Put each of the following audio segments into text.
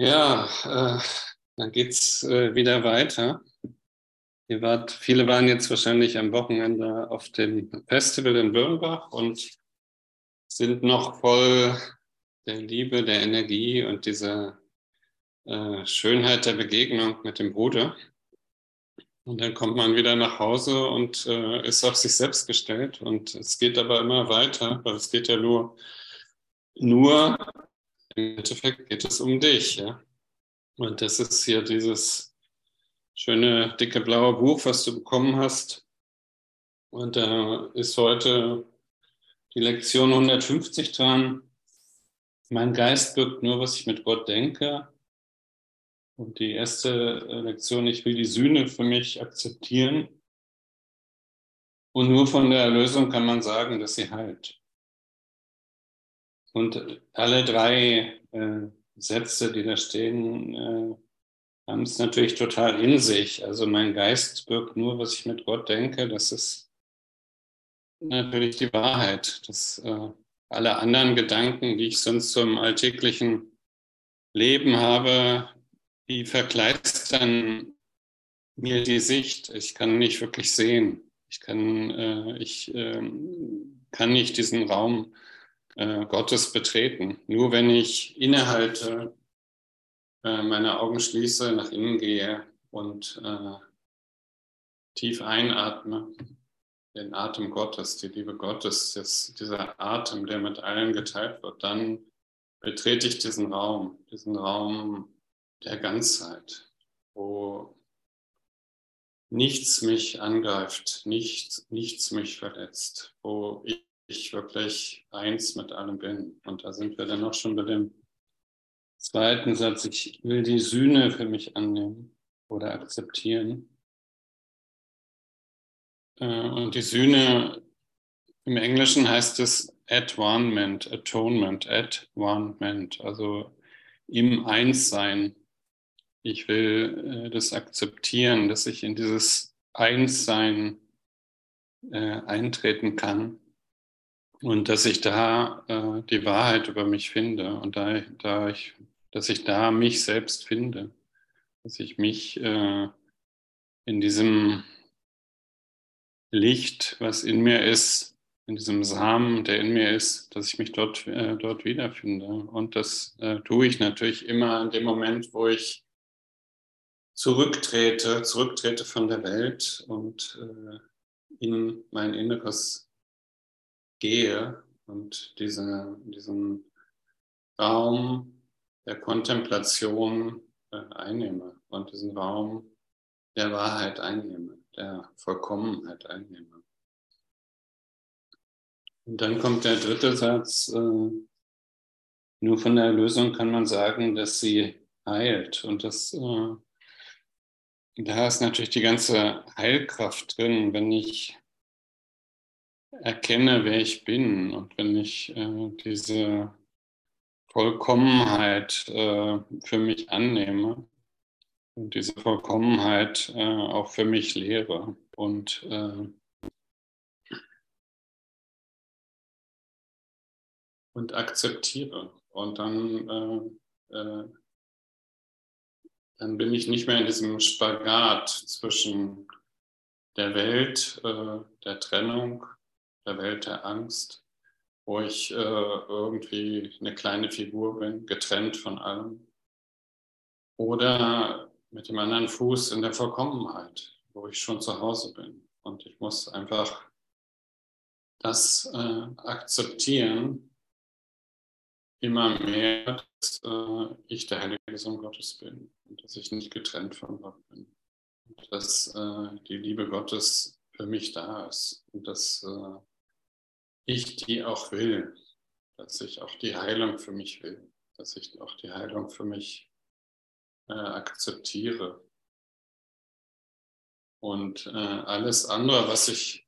Ja, äh, dann geht's äh, wieder weiter. Ihr wart, viele waren jetzt wahrscheinlich am Wochenende auf dem Festival in Birnbach und sind noch voll der Liebe, der Energie und dieser äh, Schönheit der Begegnung mit dem Bruder. Und dann kommt man wieder nach Hause und äh, ist auf sich selbst gestellt. Und es geht aber immer weiter, weil es geht ja nur, nur Endeffekt geht es um dich. Ja? Und das ist hier dieses schöne, dicke blaue Buch, was du bekommen hast. Und da ist heute die Lektion 150 dran. Mein Geist wirkt nur, was ich mit Gott denke. Und die erste Lektion, ich will die Sühne für mich akzeptieren. Und nur von der Erlösung kann man sagen, dass sie heilt. Und alle drei äh, Sätze, die da stehen, äh, haben es natürlich total in sich. Also mein Geist wirkt nur, was ich mit Gott denke. Das ist natürlich die Wahrheit. Dass äh, alle anderen Gedanken, die ich sonst so im alltäglichen Leben habe, die verkleistern mir die Sicht. Ich kann nicht wirklich sehen. Ich kann, äh, ich, äh, kann nicht diesen Raum äh, Gottes betreten. Nur wenn ich innehalte, äh, meine Augen schließe, nach innen gehe und äh, tief einatme, den Atem Gottes, die Liebe Gottes, dieser Atem, der mit allen geteilt wird, dann betrete ich diesen Raum, diesen Raum der Ganzheit, wo nichts mich angreift, nichts, nichts mich verletzt, wo ich ich wirklich eins mit allem bin. Und da sind wir dann auch schon bei dem zweiten Satz. Ich will die Sühne für mich annehmen oder akzeptieren. Äh, und die Sühne im Englischen heißt es Advancement, Atonement, Advancement, also im Einssein. Ich will äh, das akzeptieren, dass ich in dieses Einssein äh, eintreten kann und dass ich da äh, die Wahrheit über mich finde und da, da ich, dass ich da mich selbst finde, dass ich mich äh, in diesem Licht, was in mir ist, in diesem Samen, der in mir ist, dass ich mich dort, äh, dort wiederfinde. Und das äh, tue ich natürlich immer in dem Moment, wo ich zurücktrete, zurücktrete von der Welt und äh, in mein Inneres gehe und diese, diesen Raum der Kontemplation äh, einnehme und diesen Raum der Wahrheit einnehme, der Vollkommenheit einnehme. Und dann kommt der dritte Satz, äh, nur von der Erlösung kann man sagen, dass sie heilt. Und das, äh, da ist natürlich die ganze Heilkraft drin, wenn ich erkenne, wer ich bin. Und wenn ich äh, diese Vollkommenheit äh, für mich annehme und diese Vollkommenheit äh, auch für mich lehre und äh, und akzeptiere und dann äh, äh, dann bin ich nicht mehr in diesem Spagat zwischen der Welt, der Trennung der Welt der Angst, wo ich äh, irgendwie eine kleine Figur bin, getrennt von allem. Oder mit dem anderen Fuß in der Vollkommenheit, wo ich schon zu Hause bin. Und ich muss einfach das äh, akzeptieren, immer mehr, dass äh, ich der heilige Sohn Gottes bin und dass ich nicht getrennt von Gott bin. Und dass äh, die Liebe Gottes für mich da ist und dass äh, ich die auch will, dass ich auch die Heilung für mich will, dass ich auch die Heilung für mich äh, akzeptiere. Und äh, alles andere, was ich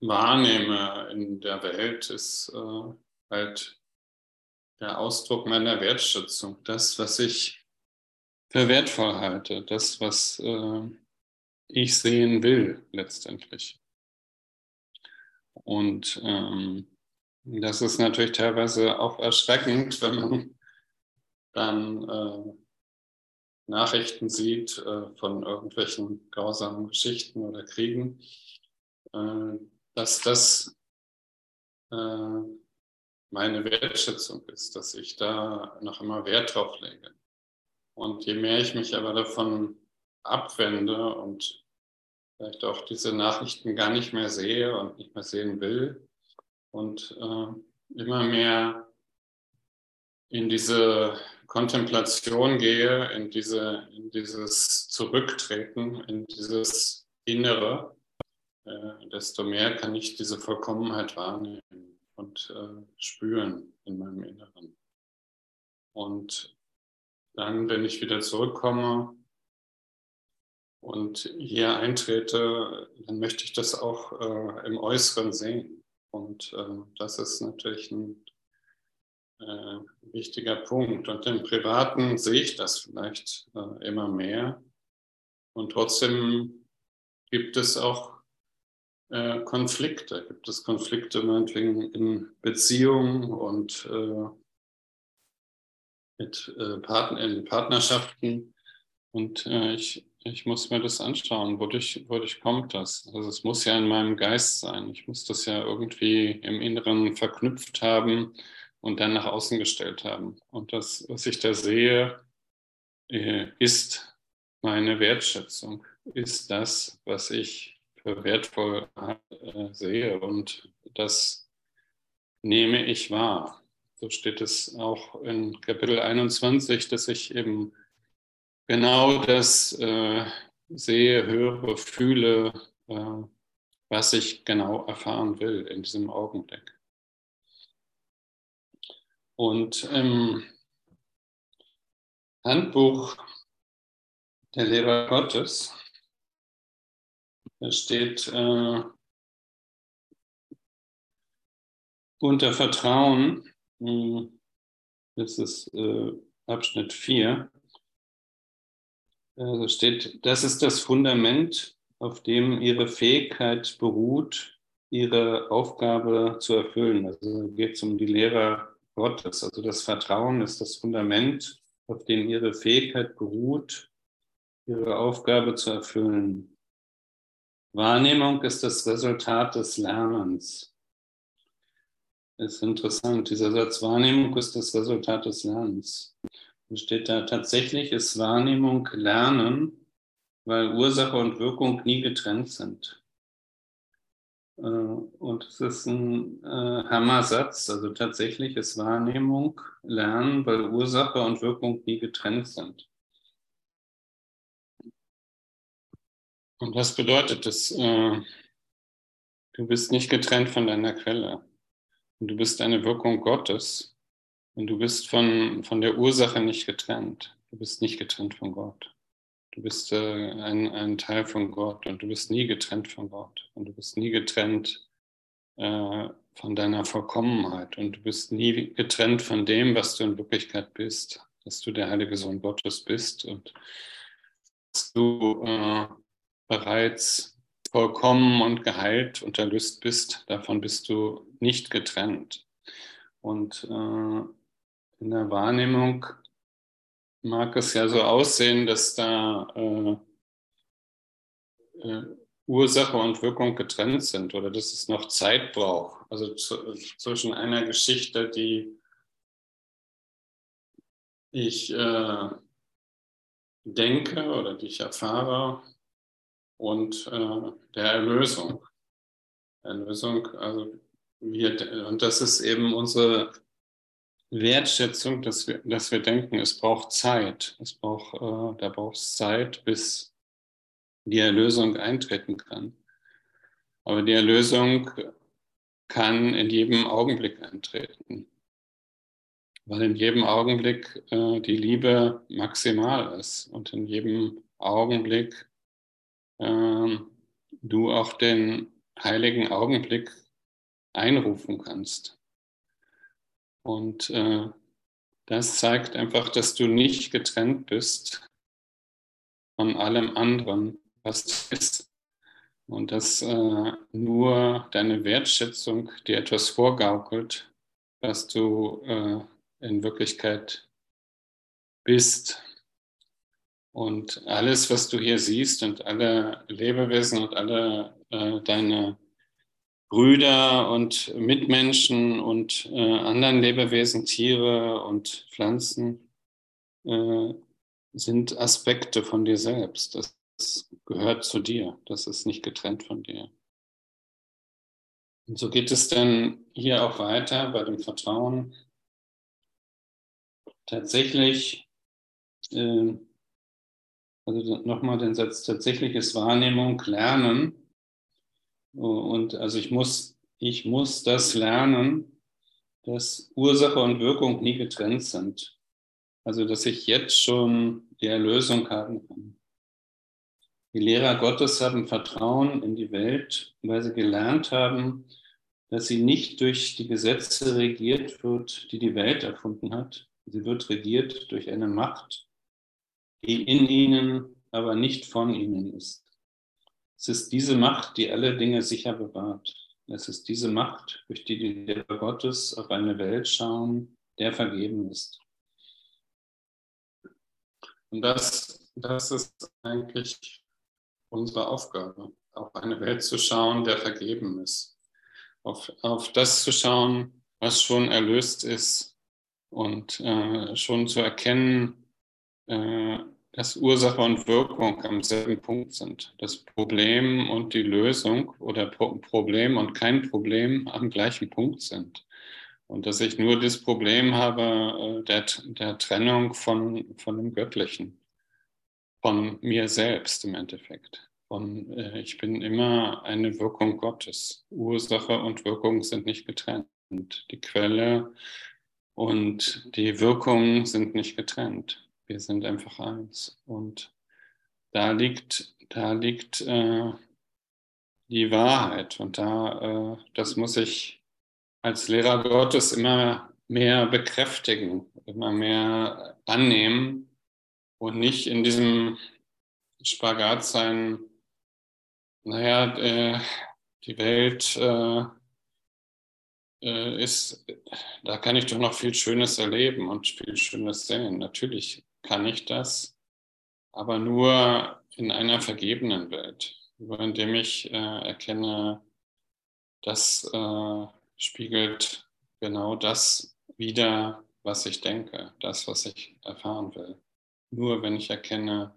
wahrnehme in der Welt, ist äh, halt der Ausdruck meiner Wertschätzung, das, was ich für wertvoll halte, das, was äh, ich sehen will letztendlich. Und ähm, das ist natürlich teilweise auch erschreckend, wenn man dann äh, Nachrichten sieht äh, von irgendwelchen grausamen Geschichten oder Kriegen, äh, dass das äh, meine Wertschätzung ist, dass ich da noch immer Wert drauf lege. Und je mehr ich mich aber davon abwende und vielleicht auch diese Nachrichten gar nicht mehr sehe und nicht mehr sehen will und äh, immer mehr in diese Kontemplation gehe, in, diese, in dieses Zurücktreten, in dieses Innere, äh, desto mehr kann ich diese Vollkommenheit wahrnehmen und äh, spüren in meinem Inneren. Und dann, wenn ich wieder zurückkomme und hier eintrete, dann möchte ich das auch äh, im Äußeren sehen. Und äh, das ist natürlich ein äh, wichtiger Punkt. Und im Privaten sehe ich das vielleicht äh, immer mehr. Und trotzdem gibt es auch äh, Konflikte. Gibt es Konflikte meinetwegen in Beziehungen und äh, mit äh, Partner, in Partnerschaften. Und äh, ich, ich muss mir das anschauen, wodurch, wodurch kommt das? Also es muss ja in meinem Geist sein. Ich muss das ja irgendwie im Inneren verknüpft haben und dann nach außen gestellt haben. Und das, was ich da sehe, äh, ist meine Wertschätzung, ist das, was ich für wertvoll äh, sehe. Und das nehme ich wahr. So steht es auch in Kapitel 21, dass ich eben genau das äh, sehe, höre, fühle, äh, was ich genau erfahren will in diesem Augenblick. Und im Handbuch der Lehrer Gottes steht äh, unter Vertrauen, hm, das ist äh, Abschnitt 4, da steht, das ist das Fundament, auf dem Ihre Fähigkeit beruht, Ihre Aufgabe zu erfüllen. Also geht es um die Lehrer Gottes. Also das Vertrauen ist das Fundament, auf dem Ihre Fähigkeit beruht, Ihre Aufgabe zu erfüllen. Wahrnehmung ist das Resultat des Lernens. Das ist interessant. Dieser Satz Wahrnehmung ist das Resultat des Lernens. Steht da, tatsächlich ist Wahrnehmung Lernen, weil Ursache und Wirkung nie getrennt sind. Äh, und es ist ein äh, Hammer-Satz. Also tatsächlich ist Wahrnehmung Lernen, weil Ursache und Wirkung nie getrennt sind. Und was bedeutet das? Äh, du bist nicht getrennt von deiner Quelle. Du bist eine Wirkung Gottes. Und du bist von, von der Ursache nicht getrennt. Du bist nicht getrennt von Gott. Du bist äh, ein, ein Teil von Gott und du bist nie getrennt von Gott. Und du bist nie getrennt äh, von deiner Vollkommenheit. Und du bist nie getrennt von dem, was du in Wirklichkeit bist. Dass du der heilige Sohn Gottes bist und dass du äh, bereits vollkommen und geheilt und erlöst bist, davon bist du nicht getrennt. Und äh, in der Wahrnehmung mag es ja so aussehen, dass da äh, äh, Ursache und Wirkung getrennt sind oder dass es noch Zeit braucht. Also zu, zwischen einer Geschichte, die ich äh, denke oder die ich erfahre und äh, der Erlösung. Erlösung, also wir, und das ist eben unsere Wertschätzung, dass wir, dass wir denken, es braucht Zeit. Es braucht, äh, da braucht es Zeit, bis die Erlösung eintreten kann. Aber die Erlösung kann in jedem Augenblick eintreten, weil in jedem Augenblick äh, die Liebe maximal ist und in jedem Augenblick ähm, du auch den heiligen Augenblick einrufen kannst. Und äh, das zeigt einfach, dass du nicht getrennt bist von allem anderen, was du bist. Und dass äh, nur deine Wertschätzung dir etwas vorgaukelt, was du äh, in Wirklichkeit bist. Und alles, was du hier siehst und alle Lebewesen und alle äh, deine Brüder und Mitmenschen und äh, anderen Lebewesen, Tiere und Pflanzen äh, sind Aspekte von dir selbst. Das gehört zu dir. Das ist nicht getrennt von dir. Und so geht es dann hier auch weiter bei dem Vertrauen. Tatsächlich, äh, also nochmal den Satz, tatsächlich ist Wahrnehmung Lernen. Und also ich muss, ich muss das lernen, dass Ursache und Wirkung nie getrennt sind. Also dass ich jetzt schon die Erlösung haben kann. Die Lehrer Gottes haben Vertrauen in die Welt, weil sie gelernt haben, dass sie nicht durch die Gesetze regiert wird, die die Welt erfunden hat. Sie wird regiert durch eine Macht, die in ihnen, aber nicht von ihnen ist. Es ist diese Macht, die alle Dinge sicher bewahrt. Es ist diese Macht, durch die die Lehrer Gottes auf eine Welt schauen, der vergeben ist. Und das, das ist eigentlich unsere Aufgabe, auf eine Welt zu schauen, der vergeben ist. Auf, auf das zu schauen, was schon erlöst ist und äh, schon zu erkennen, äh, dass Ursache und Wirkung am selben Punkt sind. Das Problem und die Lösung oder Pro Problem und kein Problem am gleichen Punkt sind. Und dass ich nur das Problem habe äh, der, der Trennung von, von dem Göttlichen von mir selbst im Endeffekt. Von, äh, ich bin immer eine Wirkung Gottes. Ursache und Wirkung sind nicht getrennt. Die Quelle und die Wirkung sind nicht getrennt. Wir sind einfach eins. Und da liegt, da liegt äh, die Wahrheit. Und da, äh, das muss ich als Lehrer Gottes immer mehr bekräftigen, immer mehr annehmen, und nicht in diesem Spagat sein, naja, äh, die Welt äh, äh, ist, da kann ich doch noch viel Schönes erleben und viel Schönes sehen. Natürlich kann ich das, aber nur in einer vergebenen Welt, indem ich äh, erkenne, das äh, spiegelt genau das wider, was ich denke, das, was ich erfahren will nur wenn ich erkenne,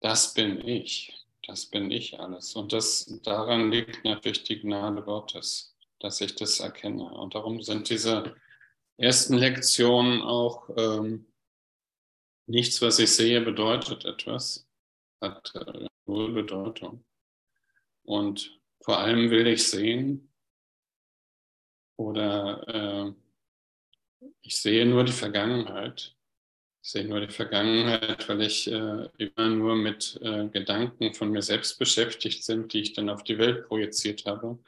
das bin ich, das bin ich alles. Und das, daran liegt natürlich die Gnade Gottes, dass ich das erkenne. Und darum sind diese ersten Lektionen auch ähm, nichts, was ich sehe, bedeutet etwas, hat äh, Bedeutung. Und vor allem will ich sehen oder äh, ich sehe nur die Vergangenheit ich sehe nur die Vergangenheit, weil ich äh, immer nur mit äh, Gedanken von mir selbst beschäftigt sind, die ich dann auf die Welt projiziert habe.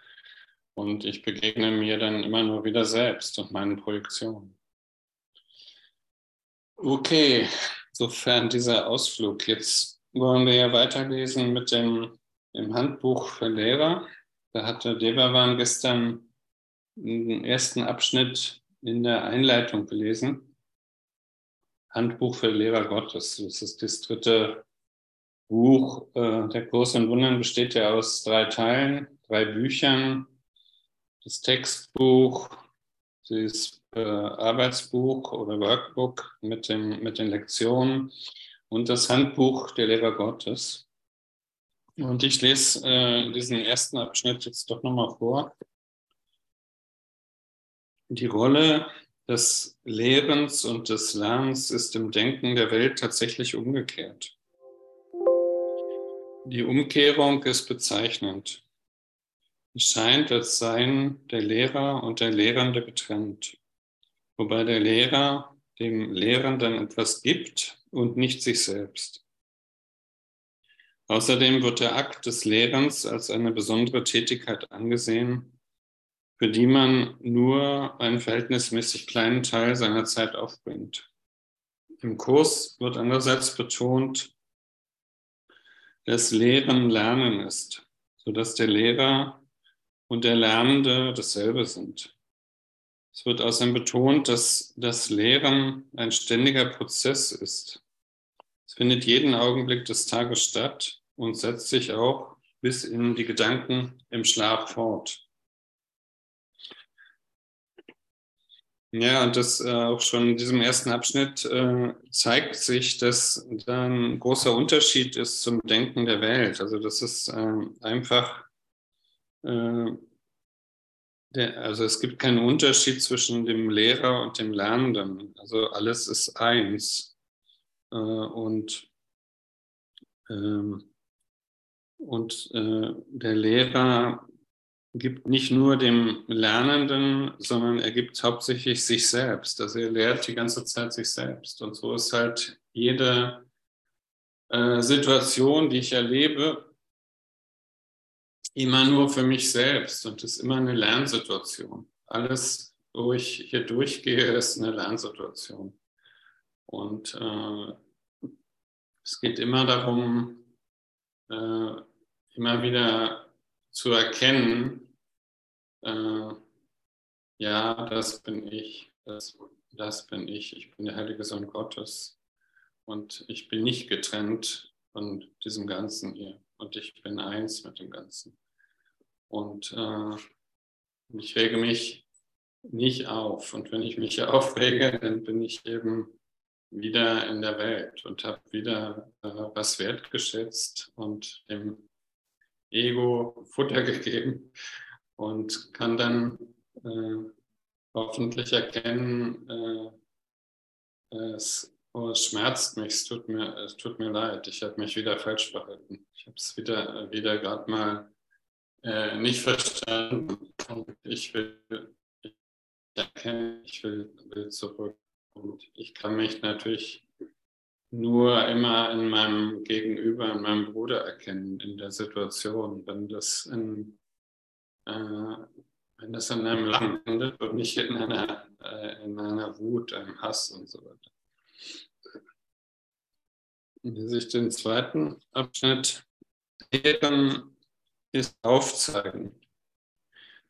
Und ich begegne mir dann immer nur wieder selbst und meinen Projektionen. Okay, sofern dieser Ausflug. Jetzt wollen wir ja weiterlesen mit dem im Handbuch für Lehrer. Da hatte Devavan gestern den ersten Abschnitt in der Einleitung gelesen. Handbuch für Lehrer Gottes. Das ist das dritte Buch. Äh, der Kurs in Wundern besteht ja aus drei Teilen, drei Büchern. Das Textbuch, das äh, Arbeitsbuch oder Workbook mit, dem, mit den Lektionen und das Handbuch der Lehrer Gottes. Und ich lese äh, diesen ersten Abschnitt jetzt doch nochmal vor. Die Rolle des Lehrens und des Lernens ist im Denken der Welt tatsächlich umgekehrt. Die Umkehrung ist bezeichnend. Es scheint, als seien der Lehrer und der Lehrende getrennt, wobei der Lehrer dem Lehrenden etwas gibt und nicht sich selbst. Außerdem wird der Akt des Lehrens als eine besondere Tätigkeit angesehen, für die man nur einen verhältnismäßig kleinen Teil seiner Zeit aufbringt. Im Kurs wird andererseits betont, dass Lehren Lernen ist, sodass der Lehrer und der Lernende dasselbe sind. Es wird außerdem betont, dass das Lehren ein ständiger Prozess ist. Es findet jeden Augenblick des Tages statt und setzt sich auch bis in die Gedanken im Schlaf fort. Ja, und das äh, auch schon in diesem ersten Abschnitt äh, zeigt sich, dass da ein großer Unterschied ist zum Denken der Welt. Also das ist äh, einfach, der, also es gibt keinen Unterschied zwischen dem Lehrer und dem Lernenden. Also alles ist eins. Äh, und ähm, und äh, der Lehrer gibt nicht nur dem Lernenden, sondern er gibt hauptsächlich sich selbst. Also er lehrt die ganze Zeit sich selbst. Und so ist halt jede äh, Situation, die ich erlebe, immer nur für mich selbst und ist immer eine Lernsituation. Alles, wo ich hier durchgehe, ist eine Lernsituation. Und äh, es geht immer darum, äh, immer wieder zu erkennen, äh, ja, das bin ich, das, das bin ich, ich bin der heilige Sohn Gottes und ich bin nicht getrennt von diesem Ganzen hier und ich bin eins mit dem Ganzen. Und äh, ich rege mich nicht auf und wenn ich mich aufrege, dann bin ich eben wieder in der Welt und habe wieder äh, was wertgeschätzt und dem Ego Futter gegeben und kann dann äh, hoffentlich erkennen, äh, es, oh, es, schmerzt mich, es tut mir, es tut mir leid, ich habe mich wieder falsch verhalten. Ich habe es wieder, wieder gerade mal äh, nicht verstanden ich will, ich ich will, will zurück. Und ich kann mich natürlich nur immer in meinem Gegenüber, in meinem Bruder erkennen, in der Situation, wenn das in, äh, wenn das in einem Lachen endet und nicht in einer, äh, in einer Wut, einem Hass und so weiter. Wie sich den zweiten Abschnitt Lehren ist aufzeigen.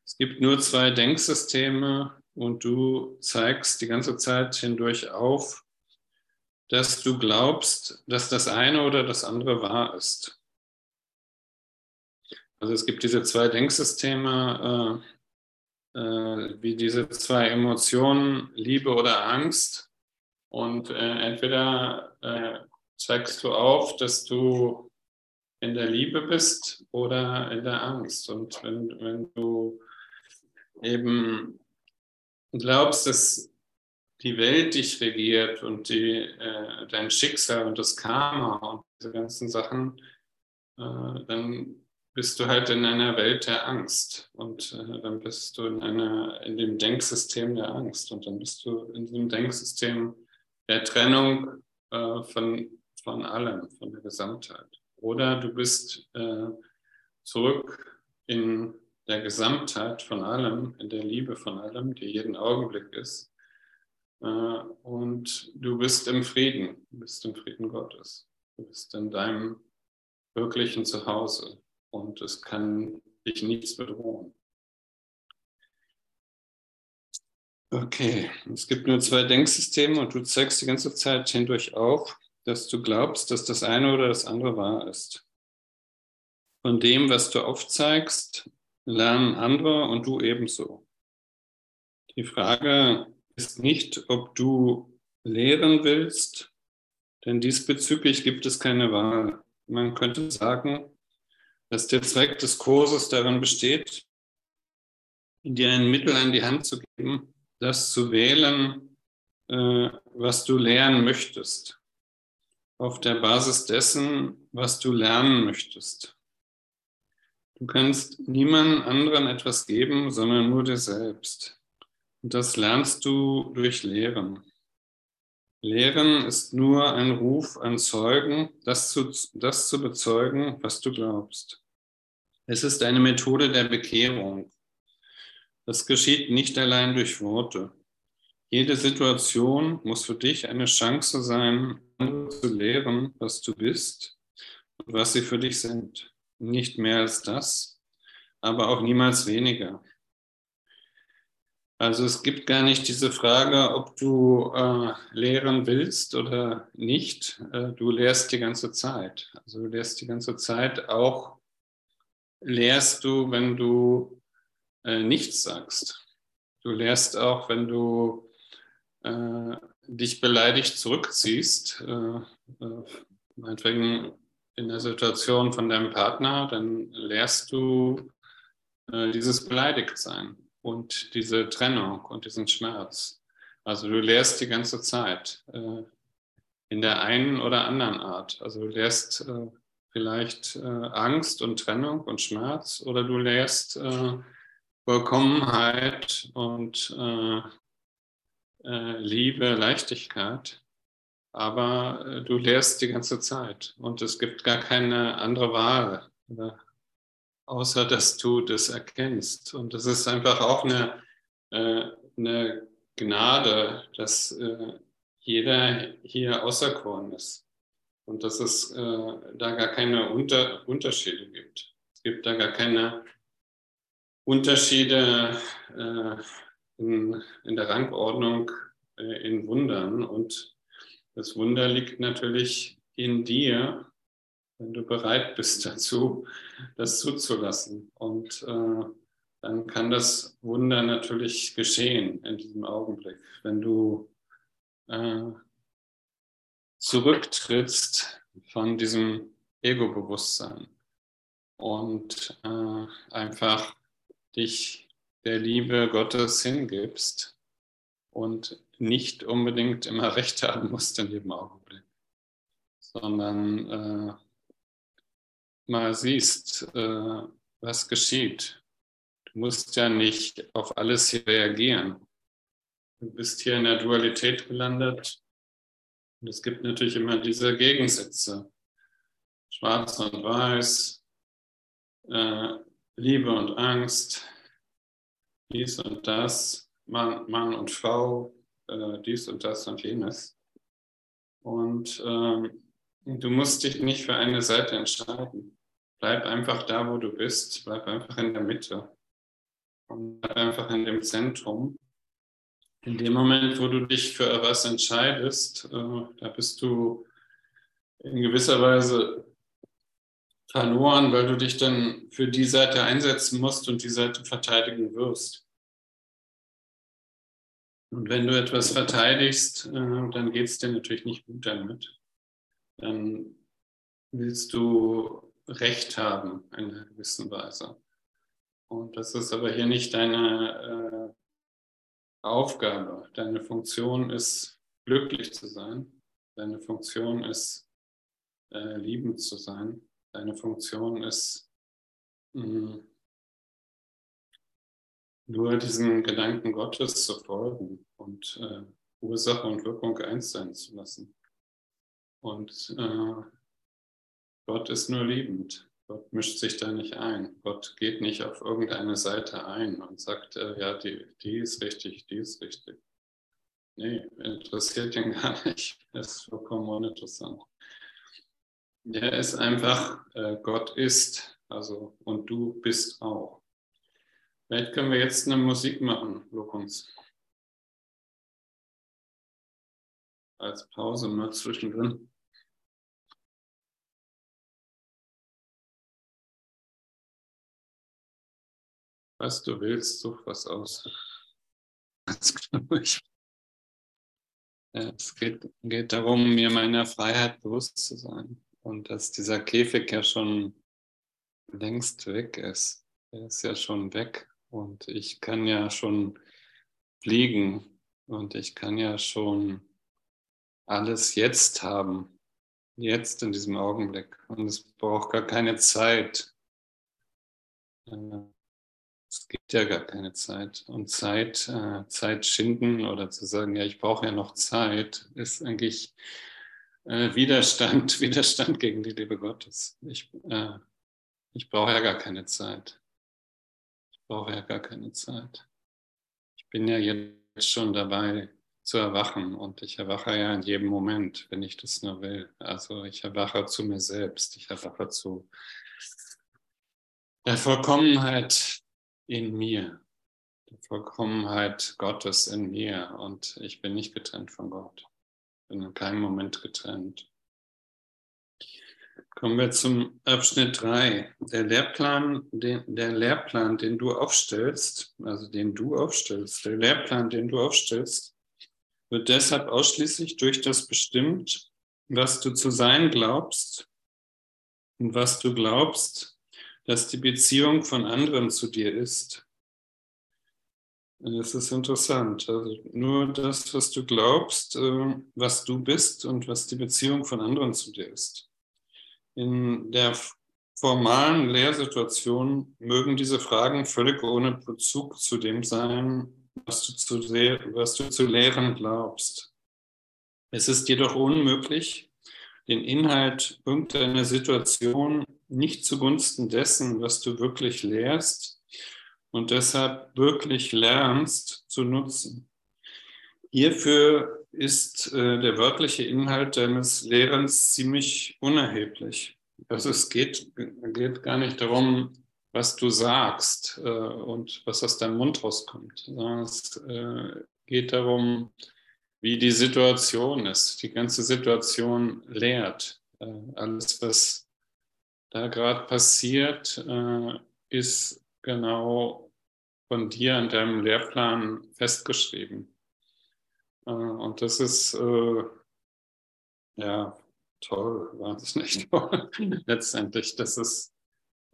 Es gibt nur zwei Denksysteme und du zeigst die ganze Zeit hindurch auf, dass du glaubst, dass das eine oder das andere wahr ist. Also es gibt diese zwei Denksysteme, äh, äh, wie diese zwei Emotionen, Liebe oder Angst. Und äh, entweder äh, zeigst du auf, dass du in der Liebe bist oder in der Angst. Und wenn, wenn du eben glaubst, dass die Welt dich regiert und die, äh, dein Schicksal und das Karma und diese ganzen Sachen, äh, dann bist du halt in einer Welt der Angst und äh, dann bist du in, einer, in dem Denksystem der Angst und dann bist du in diesem Denksystem der Trennung äh, von, von allem, von der Gesamtheit. Oder du bist äh, zurück in der Gesamtheit von allem, in der Liebe von allem, die jeden Augenblick ist äh, und du bist im Frieden, du bist im Frieden Gottes. Du bist in deinem wirklichen Zuhause und es kann dich nichts bedrohen. Okay, es gibt nur zwei Denksysteme und du zeigst die ganze Zeit hindurch auf, dass du glaubst, dass das eine oder das andere wahr ist. Von dem, was du aufzeigst, lernen andere und du ebenso. Die Frage ist nicht, ob du lehren willst, denn diesbezüglich gibt es keine Wahl. Man könnte sagen, dass der Zweck des Kurses darin besteht, dir ein Mittel an die Hand zu geben, das zu wählen, äh, was du lernen möchtest, auf der Basis dessen, was du lernen möchtest. Du kannst niemand anderen etwas geben, sondern nur dir selbst. Und das lernst du durch Lehren. Lehren ist nur ein Ruf an Zeugen, das zu, das zu bezeugen, was du glaubst. Es ist eine Methode der Bekehrung. Das geschieht nicht allein durch Worte. Jede Situation muss für dich eine Chance sein, zu lehren, was du bist und was sie für dich sind. Nicht mehr als das, aber auch niemals weniger. Also es gibt gar nicht diese Frage, ob du äh, lehren willst oder nicht. Äh, du lehrst die ganze Zeit. Also du lehrst die ganze Zeit auch, lehrst du, wenn du äh, nichts sagst. Du lehrst auch, wenn du äh, dich beleidigt zurückziehst, äh, äh, meinetwegen in der Situation von deinem Partner, dann lehrst du dieses Beleidigtsein und diese Trennung und diesen Schmerz. Also du lehrst die ganze Zeit äh, in der einen oder anderen Art. Also du lehrst äh, vielleicht äh, Angst und Trennung und Schmerz oder du lehrst äh, Vollkommenheit und äh, äh, Liebe, Leichtigkeit. Aber du lehrst die ganze Zeit und es gibt gar keine andere Wahl außer dass du das erkennst. Und das ist einfach auch eine, äh, eine Gnade, dass äh, jeder hier auserkoren ist und dass es äh, da gar keine Unter Unterschiede gibt. Es gibt da gar keine Unterschiede in, in der Rangordnung in Wundern. Und das Wunder liegt natürlich in dir wenn du bereit bist dazu, das zuzulassen. Und äh, dann kann das Wunder natürlich geschehen in diesem Augenblick. Wenn du äh, zurücktrittst von diesem Ego-Bewusstsein und äh, einfach dich der Liebe Gottes hingibst und nicht unbedingt immer recht haben musst in jedem Augenblick, sondern äh, mal siehst, äh, was geschieht. Du musst ja nicht auf alles hier reagieren. Du bist hier in der Dualität gelandet. Und es gibt natürlich immer diese Gegensätze. Schwarz und Weiß, äh, Liebe und Angst, dies und das, Mann, Mann und Frau, äh, dies und das und jenes. Und ähm, Du musst dich nicht für eine Seite entscheiden. Bleib einfach da, wo du bist. Bleib einfach in der Mitte. Und bleib einfach in dem Zentrum. In dem Moment, wo du dich für was entscheidest, äh, da bist du in gewisser Weise verloren, weil du dich dann für die Seite einsetzen musst und die Seite verteidigen wirst. Und wenn du etwas verteidigst, äh, dann geht es dir natürlich nicht gut damit dann willst du Recht haben in einer gewissen Weise. Und das ist aber hier nicht deine äh, Aufgabe. Deine Funktion ist, glücklich zu sein. Deine Funktion ist, äh, liebend zu sein. Deine Funktion ist, nur diesen Gedanken Gottes zu folgen und äh, Ursache und Wirkung eins sein zu lassen. Und äh, Gott ist nur liebend. Gott mischt sich da nicht ein. Gott geht nicht auf irgendeine Seite ein und sagt, äh, ja, die, die ist richtig, die ist richtig. Nee, interessiert ihn gar nicht. Das ist vollkommen uninteressant. Er ist einfach, äh, Gott ist, also und du bist auch. Vielleicht können wir jetzt eine Musik machen, Lokunz. Als Pause mal zwischendrin. Was du willst, such was aus. es geht, geht darum, mir meiner Freiheit bewusst zu sein und dass dieser Käfig ja schon längst weg ist. Er ist ja schon weg und ich kann ja schon fliegen und ich kann ja schon alles jetzt haben, jetzt in diesem Augenblick. Und es braucht gar keine Zeit. Äh, es gibt ja gar keine Zeit. Und Zeit, äh, Zeit schinden oder zu sagen, ja, ich brauche ja noch Zeit, ist eigentlich äh, Widerstand, Widerstand gegen die Liebe Gottes. Ich, ich brauche ja gar keine Zeit. Brauche ja gar keine Zeit. Ich bin ja jetzt schon dabei zu erwachen und ich erwache ja in jedem Moment, wenn ich das nur will. Also ich erwache zu mir selbst, ich erwache zu der Vollkommenheit in mir. die Vollkommenheit Gottes in mir und ich bin nicht getrennt von Gott. Bin in keinem Moment getrennt. Kommen wir zum Abschnitt 3. Der Lehrplan, den, der Lehrplan, den du aufstellst, also den du aufstellst, der Lehrplan, den du aufstellst, wird deshalb ausschließlich durch das bestimmt, was du zu sein glaubst und was du glaubst, dass die Beziehung von anderen zu dir ist. Das ist interessant. Also nur das, was du glaubst, äh, was du bist und was die Beziehung von anderen zu dir ist. In der formalen Lehrsituation mögen diese Fragen völlig ohne Bezug zu dem sein, was du zu, was du zu lehren glaubst. Es ist jedoch unmöglich, den Inhalt irgendeiner Situation nicht zugunsten dessen, was du wirklich lehrst und deshalb wirklich lernst, zu nutzen. Hierfür ist äh, der wörtliche Inhalt deines Lehrens ziemlich unerheblich. Also es geht, geht gar nicht darum, was du sagst äh, und was aus deinem Mund rauskommt, sondern es äh, geht darum, wie die Situation ist. Die ganze Situation lehrt. Äh, alles, was da gerade passiert, äh, ist genau von dir an deinem Lehrplan festgeschrieben. Äh, und das ist ja toll, wahnsinnig toll. Letztendlich, das ist,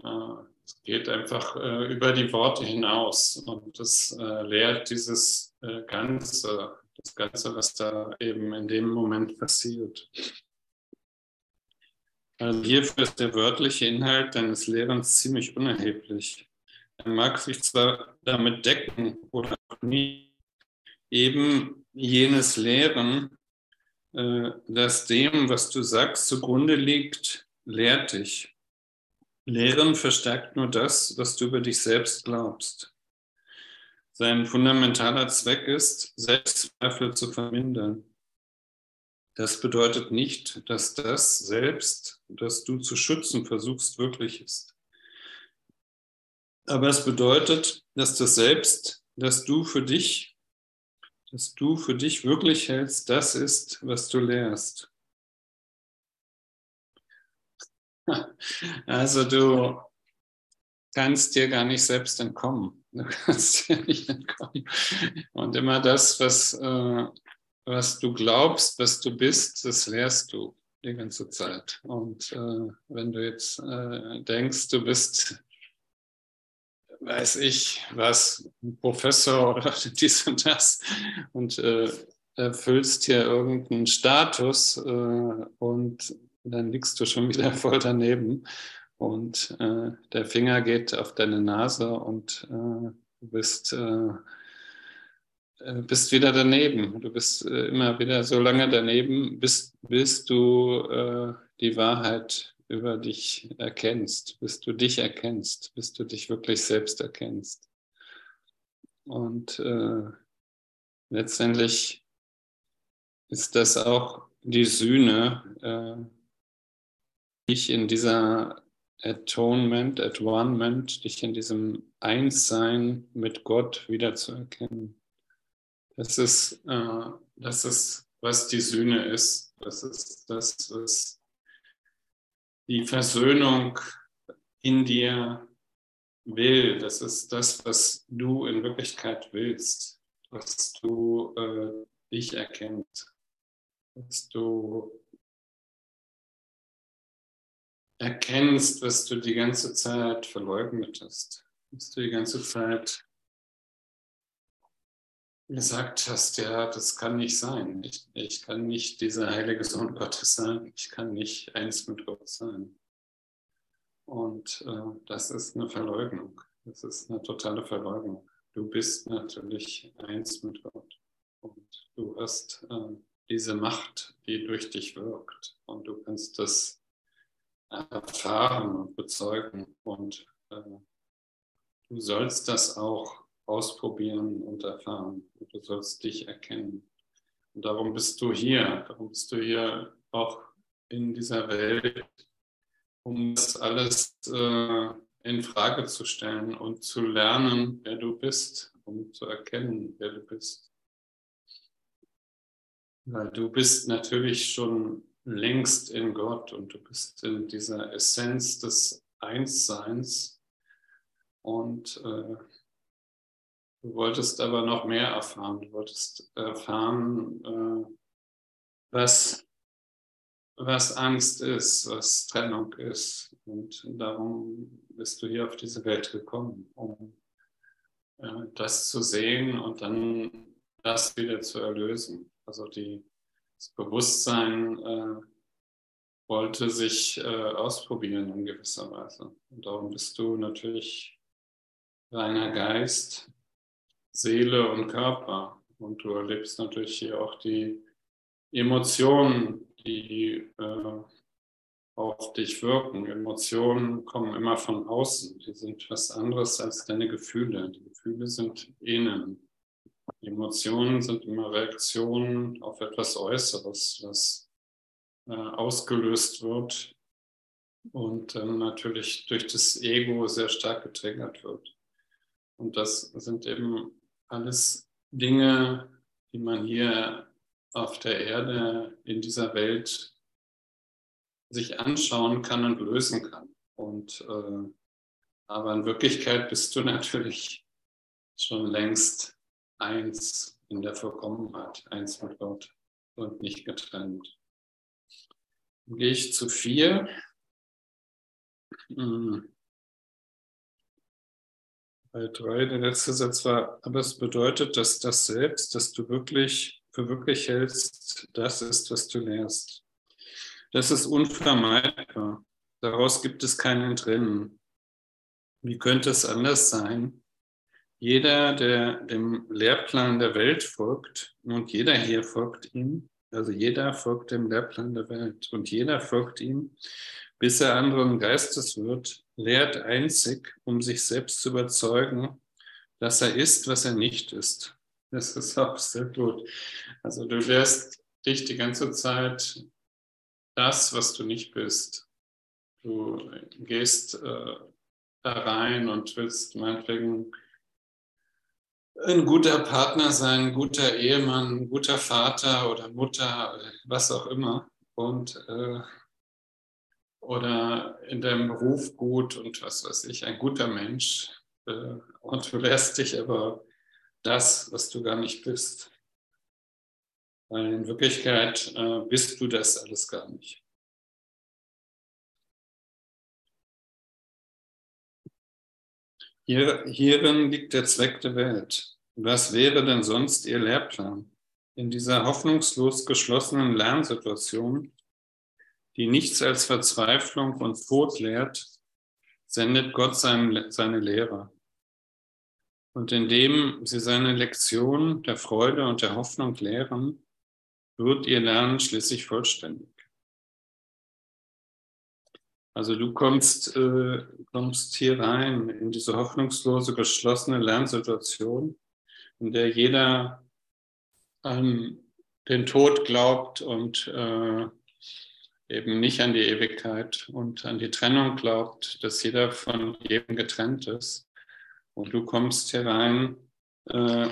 es geht einfach über die Worte hinaus und das lehrt dieses Ganze das Ganze, was da eben in dem Moment passiert. Also hierfür ist der wörtliche Inhalt deines Lehrens ziemlich unerheblich. Er mag sich zwar damit decken oder auch nie eben jenes Lehren, äh, das dem, was du sagst, zugrunde liegt, lehrt dich. Lehren verstärkt nur das, was du über dich selbst glaubst. Sein fundamentaler Zweck ist, Selbstzweifel zu vermindern. Das bedeutet nicht, dass das Selbst, das du zu schützen versuchst, wirklich ist. Aber es bedeutet, dass das Selbst, das du für dich, das du für dich wirklich hältst, das ist, was du lehrst. Also du kannst dir gar nicht selbst entkommen. Du kannst dir nicht entkommen. Und immer das, was, äh, was du glaubst, was du bist, das lehrst du die ganze Zeit. Und äh, wenn du jetzt äh, denkst, du bist, weiß ich, was, Professor oder dies und das und äh, erfüllst hier irgendeinen Status äh, und dann liegst du schon wieder voll daneben und äh, der Finger geht auf deine Nase und äh, du bist, äh, äh bist wieder daneben. Du bist immer wieder so lange daneben, bis, bis du die Wahrheit über dich erkennst, bis du dich erkennst, bis du dich wirklich selbst erkennst. Und letztendlich ist das auch die Sühne, dich in dieser Atonement, Atonement, dich in diesem Einssein mit Gott wiederzuerkennen. Das ist, äh, das ist, was die Sühne ist. Das ist das, was die Versöhnung in dir will. Das ist das, was du in Wirklichkeit willst, was du äh, dich erkennst, dass du erkennst, was du die ganze Zeit verleugnet hast, was du die ganze Zeit gesagt hast, ja, das kann nicht sein. Ich, ich kann nicht dieser heilige Sohn Gottes sein. Ich kann nicht eins mit Gott sein. Und äh, das ist eine Verleugnung. Das ist eine totale Verleugnung. Du bist natürlich eins mit Gott. Und du hast äh, diese Macht, die durch dich wirkt. Und du kannst das erfahren und bezeugen. Und äh, du sollst das auch ausprobieren und erfahren. Du sollst dich erkennen. Und darum bist du hier. Darum bist du hier auch in dieser Welt, um das alles äh, in Frage zu stellen und zu lernen, wer du bist um zu erkennen, wer du bist. Weil du bist natürlich schon längst in Gott und du bist in dieser Essenz des Einsseins und äh, du wolltest aber noch mehr erfahren. Du wolltest erfahren, äh, was, was Angst ist, was Trennung ist. Und darum bist du hier auf diese Welt gekommen, um äh, das zu sehen und dann das wieder zu erlösen. Also die, das Bewusstsein äh, wollte sich äh, ausprobieren in gewisser Weise. Und darum bist du natürlich reiner Geist, Seele und Körper. Und du erlebst natürlich hier auch die Emotionen, die äh, auf dich wirken. Emotionen kommen immer von außen. Die sind was anderes als deine Gefühle. Die Gefühle sind innen. Emotionen sind immer Reaktionen auf etwas Äußeres, was äh, ausgelöst wird und dann natürlich durch das Ego sehr stark getriggert wird. Und das sind eben alles Dinge, die man hier auf der Erde in dieser Welt sich anschauen kann und lösen kann. Und äh, aber in Wirklichkeit bist du natürlich schon längst eins in der Vollkommenheit, eins mit Gott und nicht getrennt. Dann gehe ich zu vier. Hm. Bei drei, der letzte Satz war, aber es bedeutet, dass das Selbst, das du wirklich für wirklich hältst, das ist, was du lehrst. Das ist unvermeidbar. Daraus gibt es kein Entrinnen. Wie könnte es anders sein? Jeder, der dem Lehrplan der Welt folgt, und jeder hier folgt ihm, also jeder folgt dem Lehrplan der Welt und jeder folgt ihm, bis er anderen Geistes wird, lehrt einzig, um sich selbst zu überzeugen, dass er ist, was er nicht ist. Das ist gut. Also du lehrst dich die ganze Zeit das, was du nicht bist. Du gehst äh, da rein und willst meinetwegen ein guter Partner sein, ein guter Ehemann, ein guter Vater oder Mutter, was auch immer. Und äh, oder in deinem Beruf gut und was weiß ich, ein guter Mensch. Äh, und du lässt dich aber das, was du gar nicht bist. Weil in Wirklichkeit äh, bist du das alles gar nicht. Hier, hierin liegt der Zweck der Welt. Was wäre denn sonst Ihr Lehrplan? In dieser hoffnungslos geschlossenen Lernsituation, die nichts als Verzweiflung und Tod lehrt, sendet Gott seine, seine Lehrer. Und indem sie seine Lektion der Freude und der Hoffnung lehren, wird ihr Lernen schließlich vollständig. Also du kommst, äh, kommst hier rein in diese hoffnungslose, geschlossene Lernsituation, in der jeder an den Tod glaubt und äh, eben nicht an die Ewigkeit und an die Trennung glaubt, dass jeder von jedem getrennt ist. Und du kommst hier rein, äh,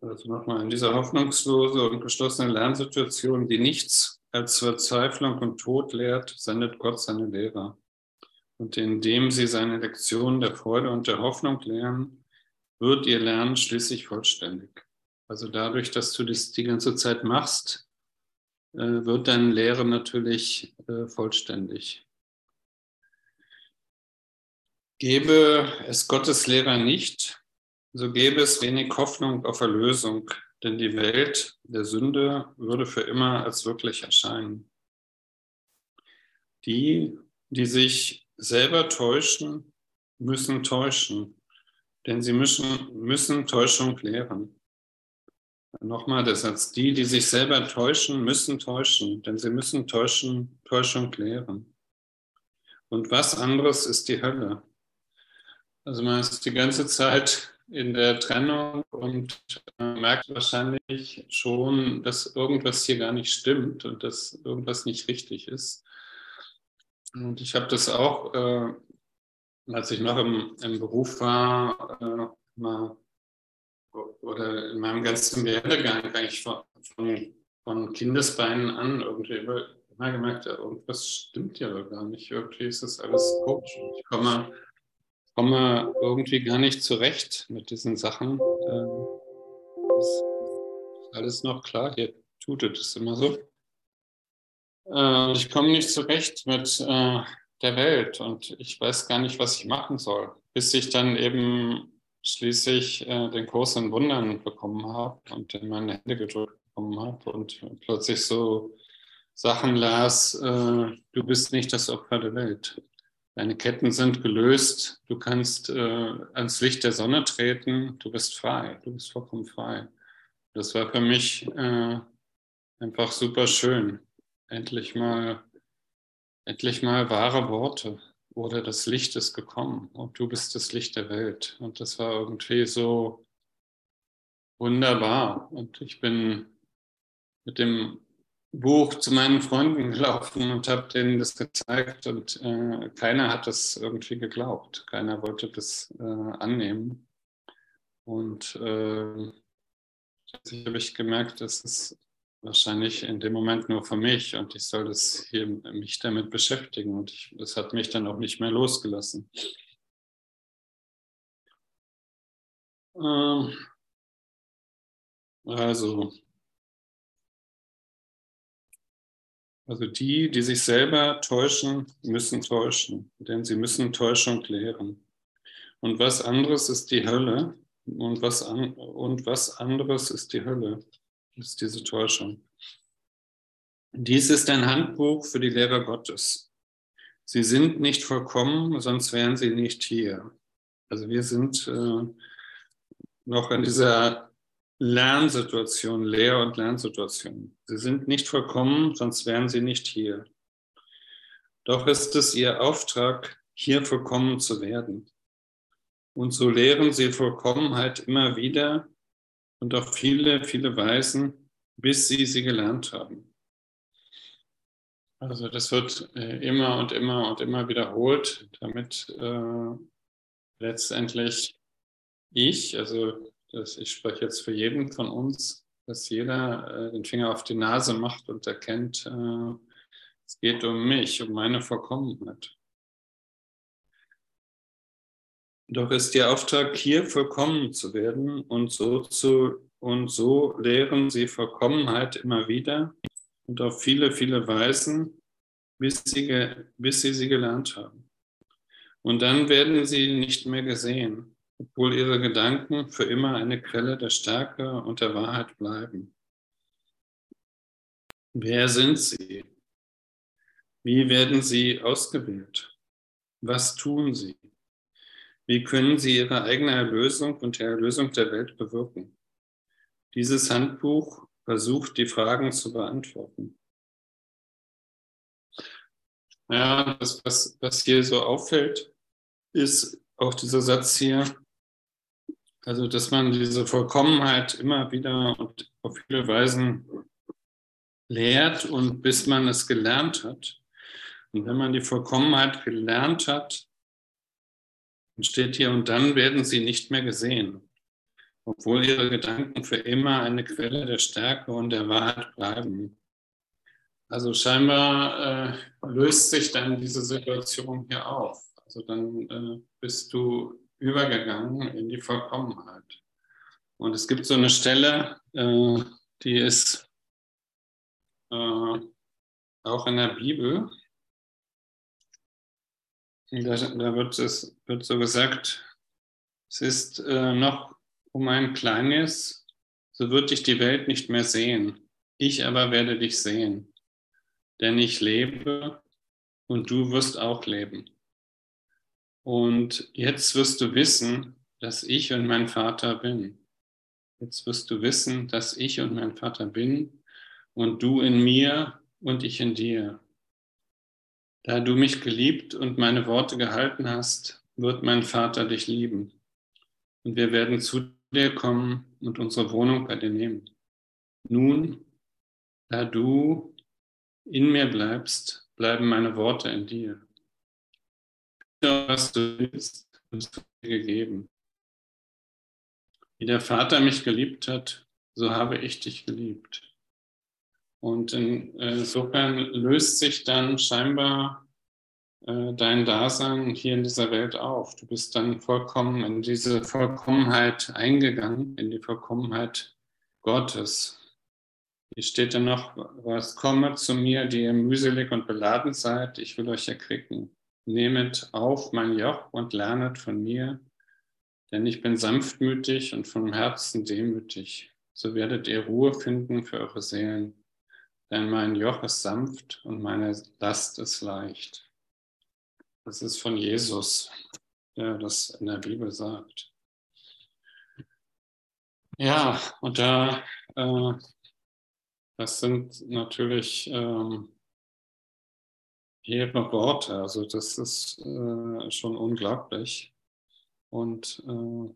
also nochmal in dieser hoffnungslose und geschlossene Lernsituation, die nichts als Verzweiflung und Tod lehrt, sendet Gott seine Lehrer. Und indem sie seine Lektionen der Freude und der Hoffnung lehren, wird ihr Lernen schließlich vollständig. Also dadurch, dass du das die ganze Zeit machst, wird deine Lehre natürlich äh, vollständig. Gäbe es Gottes Lehrer nicht, so gäbe es wenig Hoffnung auf Erlösung, denn die Welt der Sünde würde für immer als wirklich erscheinen. Die, die sich selber täuschen, müssen täuschen, denn sie müssen, müssen Täuschung lehren. Nochmal der Satz, die, die sich selber täuschen, müssen täuschen, denn sie müssen täuschen, Täuschung lehren. Und was anderes ist die Hölle? Also man ist die ganze Zeit in der Trennung und äh, merkt wahrscheinlich schon, dass irgendwas hier gar nicht stimmt und dass irgendwas nicht richtig ist. Und ich habe das auch äh, als ich noch im, im Beruf war, äh, mal, oder in meinem ganzen Werdegang eigentlich von, von, von Kindesbeinen an irgendwie immer, immer gemerkt, ja, irgendwas stimmt ja gar nicht. Irgendwie ist das alles komisch. Ich komme, komme irgendwie gar nicht zurecht mit diesen Sachen. Ähm, ist alles noch klar, hier tut es immer so. Äh, ich komme nicht zurecht mit äh, der Welt und ich weiß gar nicht, was ich machen soll, bis ich dann eben schließlich äh, den Kurs in Wundern bekommen habe und in meine Hände gedrückt bekommen habe und plötzlich so Sachen las, äh, du bist nicht das Opfer der Welt. Deine Ketten sind gelöst, du kannst äh, ans Licht der Sonne treten, du bist frei, du bist vollkommen frei. Das war für mich äh, einfach super schön, endlich mal endlich mal wahre Worte oder das Licht ist gekommen und du bist das Licht der Welt. Und das war irgendwie so wunderbar. Und ich bin mit dem Buch zu meinen Freunden gelaufen und habe denen das gezeigt und äh, keiner hat das irgendwie geglaubt. Keiner wollte das äh, annehmen. Und äh, habe ich gemerkt, dass es wahrscheinlich in dem Moment nur für mich und ich soll das hier mich damit beschäftigen und ich, das hat mich dann auch nicht mehr losgelassen. Ähm, also, also die, die sich selber täuschen, müssen täuschen, denn sie müssen Täuschung lehren. Und was anderes ist die Hölle und was, an, und was anderes ist die Hölle ist diese Täuschung. Dies ist ein Handbuch für die Lehrer Gottes. Sie sind nicht vollkommen, sonst wären sie nicht hier. Also wir sind äh, noch in dieser Lernsituation, Lehr- und Lernsituation. Sie sind nicht vollkommen, sonst wären sie nicht hier. Doch ist es ihr Auftrag, hier vollkommen zu werden. Und so lehren sie Vollkommenheit immer wieder und auf viele, viele Weisen, bis sie sie gelernt haben. Also das wird äh, immer und immer und immer wiederholt, damit äh, letztendlich ich, also das, ich spreche jetzt für jeden von uns, dass jeder äh, den Finger auf die Nase macht und erkennt, äh, es geht um mich, um meine Vollkommenheit. Doch ist der Auftrag, hier vollkommen zu werden und so, zu, und so lehren sie Vollkommenheit immer wieder und auf viele, viele Weisen, bis sie, bis sie sie gelernt haben. Und dann werden sie nicht mehr gesehen, obwohl ihre Gedanken für immer eine Quelle der Stärke und der Wahrheit bleiben. Wer sind sie? Wie werden sie ausgewählt? Was tun sie? Wie können Sie Ihre eigene Erlösung und die Erlösung der Welt bewirken? Dieses Handbuch versucht, die Fragen zu beantworten. Ja, das, was, was hier so auffällt, ist auch dieser Satz hier, also dass man diese Vollkommenheit immer wieder und auf viele Weisen lehrt und bis man es gelernt hat. Und wenn man die Vollkommenheit gelernt hat, und steht hier, und dann werden sie nicht mehr gesehen, obwohl ihre Gedanken für immer eine Quelle der Stärke und der Wahrheit bleiben. Also scheinbar äh, löst sich dann diese Situation hier auf. Also dann äh, bist du übergegangen in die Vollkommenheit. Und es gibt so eine Stelle, äh, die ist äh, auch in der Bibel, da, da wird, es, wird so gesagt, es ist äh, noch um ein kleines, so wird dich die Welt nicht mehr sehen. Ich aber werde dich sehen, denn ich lebe und du wirst auch leben. Und jetzt wirst du wissen, dass ich und mein Vater bin. Jetzt wirst du wissen, dass ich und mein Vater bin und du in mir und ich in dir. Da du mich geliebt und meine Worte gehalten hast, wird mein Vater dich lieben. Und wir werden zu dir kommen und unsere Wohnung bei dir nehmen. Nun, da du in mir bleibst, bleiben meine Worte in dir. was du hast du mir gegeben. Wie der Vater mich geliebt hat, so habe ich dich geliebt. Und insofern löst sich dann scheinbar äh, dein Dasein hier in dieser Welt auf. Du bist dann vollkommen in diese Vollkommenheit eingegangen, in die Vollkommenheit Gottes. Hier steht dann noch, was komme zu mir, die ihr mühselig und beladen seid, ich will euch erquicken. Nehmet auf mein Joch und lernet von mir, denn ich bin sanftmütig und von Herzen demütig. So werdet ihr Ruhe finden für eure Seelen denn mein Joch ist sanft und meine Last ist leicht. Das ist von Jesus, der das in der Bibel sagt. Ja, und da, äh, das sind natürlich ähm, hehre Worte. Also das ist äh, schon unglaublich. Und äh,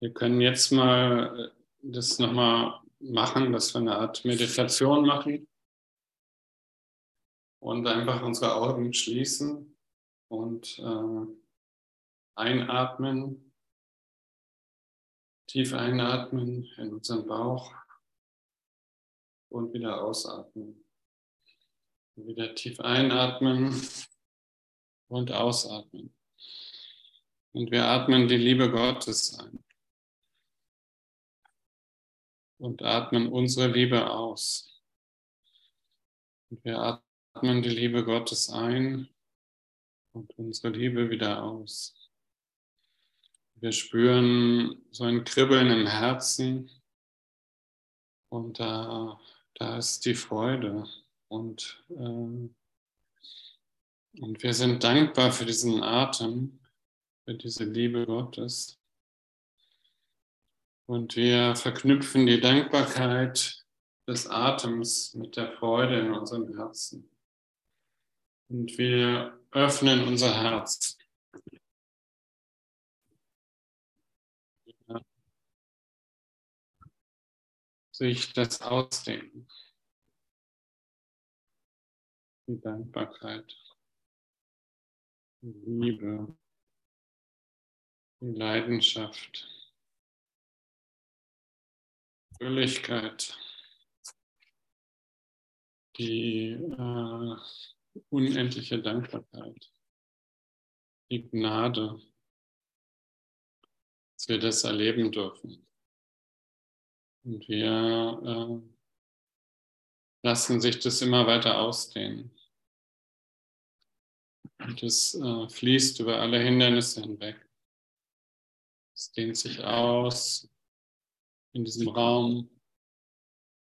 wir können jetzt mal das nochmal machen, dass wir eine Art Meditation machen und einfach unsere Augen schließen und äh, einatmen, tief einatmen in unseren Bauch und wieder ausatmen. Wieder tief einatmen und ausatmen. Und wir atmen die Liebe Gottes ein und atmen unsere Liebe aus. Und wir atmen die Liebe Gottes ein und unsere Liebe wieder aus. Wir spüren so ein Kribbeln im Herzen und da, da ist die Freude und, äh, und wir sind dankbar für diesen Atem, für diese Liebe Gottes. Und wir verknüpfen die Dankbarkeit des Atems mit der Freude in unserem Herzen. Und wir öffnen unser Herz. Sich das ausdehnen. Die Dankbarkeit, die Liebe, die Leidenschaft. Fröhlichkeit, die äh, unendliche Dankbarkeit, die Gnade, dass wir das erleben dürfen. Und wir äh, lassen sich das immer weiter ausdehnen. Und es äh, fließt über alle Hindernisse hinweg. Es dehnt sich aus, in diesem Raum,